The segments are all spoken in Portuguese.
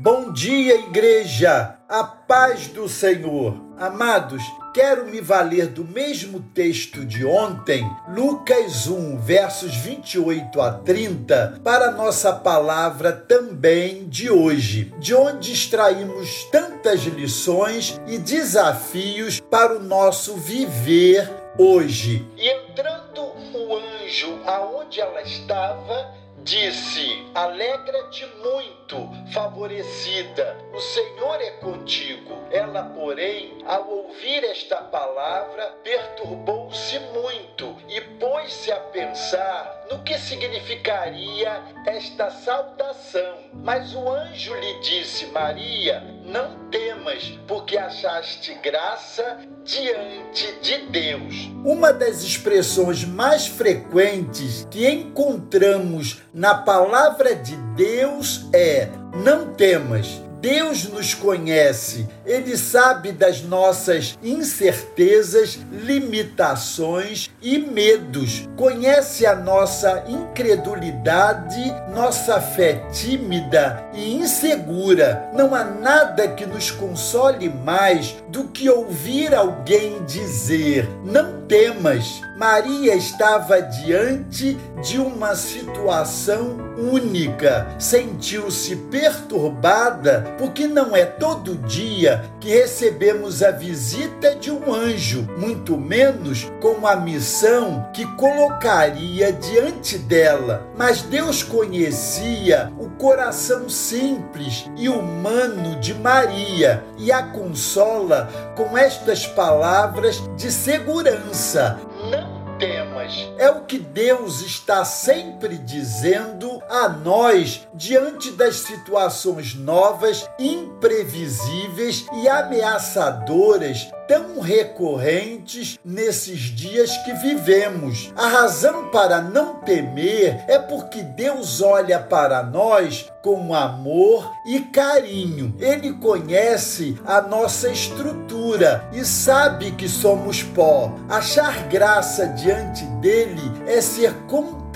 Bom dia, igreja! A paz do Senhor. Amados, quero me valer do mesmo texto de ontem, Lucas 1, versos 28 a 30, para nossa palavra também de hoje, de onde extraímos tantas lições e desafios para o nosso viver hoje. Entrando o anjo aonde ela estava, disse: Alegra-te muito, favorecida, o Senhor é contigo. Ela, porém, ao ouvir esta palavra, perturbou-se muito e pôs-se a pensar no que significaria esta saudação. Mas o anjo lhe disse: Maria, não temas, porque achaste graça diante de Deus. Uma das expressões mais frequentes que encontramos na palavra de Deus é: não temas. Deus nos conhece, Ele sabe das nossas incertezas, limitações e medos, conhece a nossa incredulidade, nossa fé tímida e insegura. Não há nada que nos console mais do que ouvir alguém dizer: Não temas. Maria estava diante de uma situação única, sentiu-se perturbada porque não é todo dia que recebemos a visita de um anjo, muito menos com a missão que colocaria diante dela. Mas Deus conhecia o coração simples e humano de Maria e a consola com estas palavras de segurança. Não temas. É o que Deus está sempre dizendo a nós diante das situações novas, imprevisíveis e ameaçadoras tão recorrentes nesses dias que vivemos. A razão para não temer é porque Deus olha para nós com amor e carinho. Ele conhece a nossa estrutura e sabe que somos pó. Achar graça diante dele é ser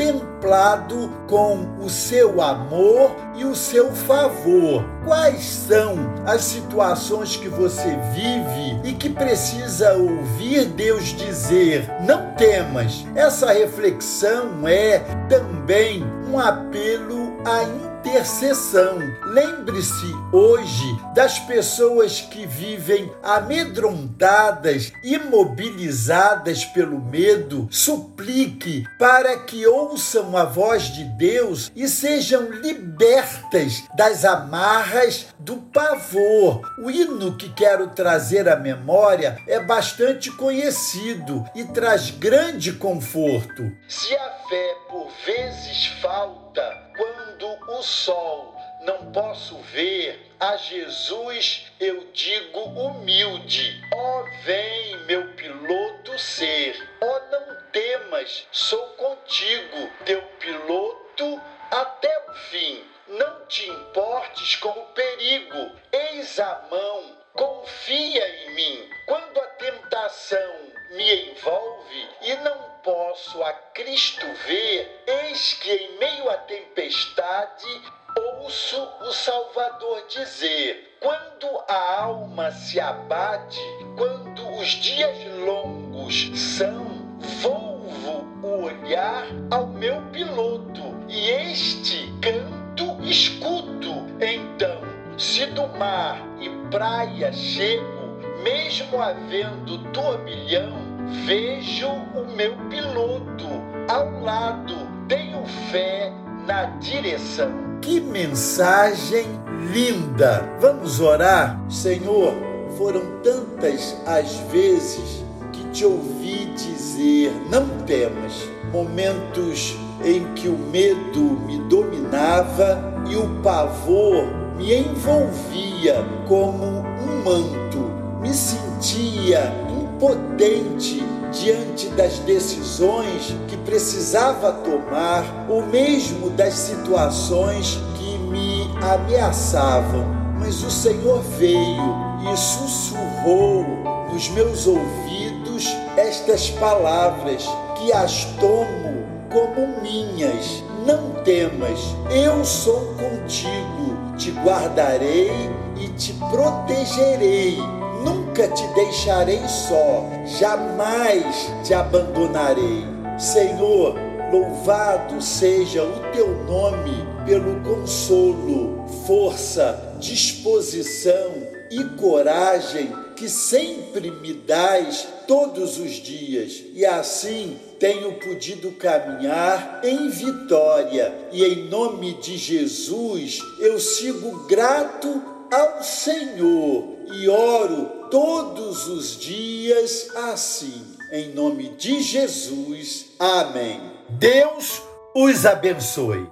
contemplado com o seu amor e o seu favor. Quais são as situações que você vive e que precisa ouvir Deus dizer: não temas? Essa reflexão é também um apelo à intercessão. Lembre-se hoje das pessoas que vivem amedrontadas, imobilizadas pelo medo. Suplique para que ouçam a voz de Deus e sejam libertas das amarras do pavor. O hino que quero trazer à memória é bastante conhecido e traz grande conforto. Se a fé por vezes falta, quando o sol não posso ver, a Jesus eu digo humilde: ó, oh, vem, meu piloto ser. Ó, oh, não temas, sou contigo, teu piloto até o fim. Não te importes com o perigo, eis a mão, confia em mim. Quando a tentação me envolve e não posso a Cristo ver, eis que em meio à tempestade ouço o Salvador dizer: quando a alma se abate, quando os dias longos são, volvo o olhar ao meu piloto e este canto escuto. Então, se do mar e praia chego, mesmo havendo turbilhão, vejo o meu piloto ao lado, tenho fé na direção. Que mensagem linda! Vamos orar? Senhor, foram tantas as vezes que te ouvi dizer: não temas. Momentos em que o medo me dominava e o pavor me envolvia como um manto. Me sentia impotente diante das decisões que precisava tomar ou mesmo das situações que me ameaçavam. Mas o Senhor veio e sussurrou nos meus ouvidos estas palavras que as tomo como minhas. Não temas, eu sou contigo te guardarei e te protegerei. Nunca te deixarei só, jamais te abandonarei. Senhor, louvado seja o teu nome pelo consolo, força, disposição e coragem que sempre me dás todos os dias, e assim tenho podido caminhar em vitória, e em nome de Jesus eu sigo grato ao Senhor e oro todos os dias assim. Em nome de Jesus. Amém. Deus os abençoe.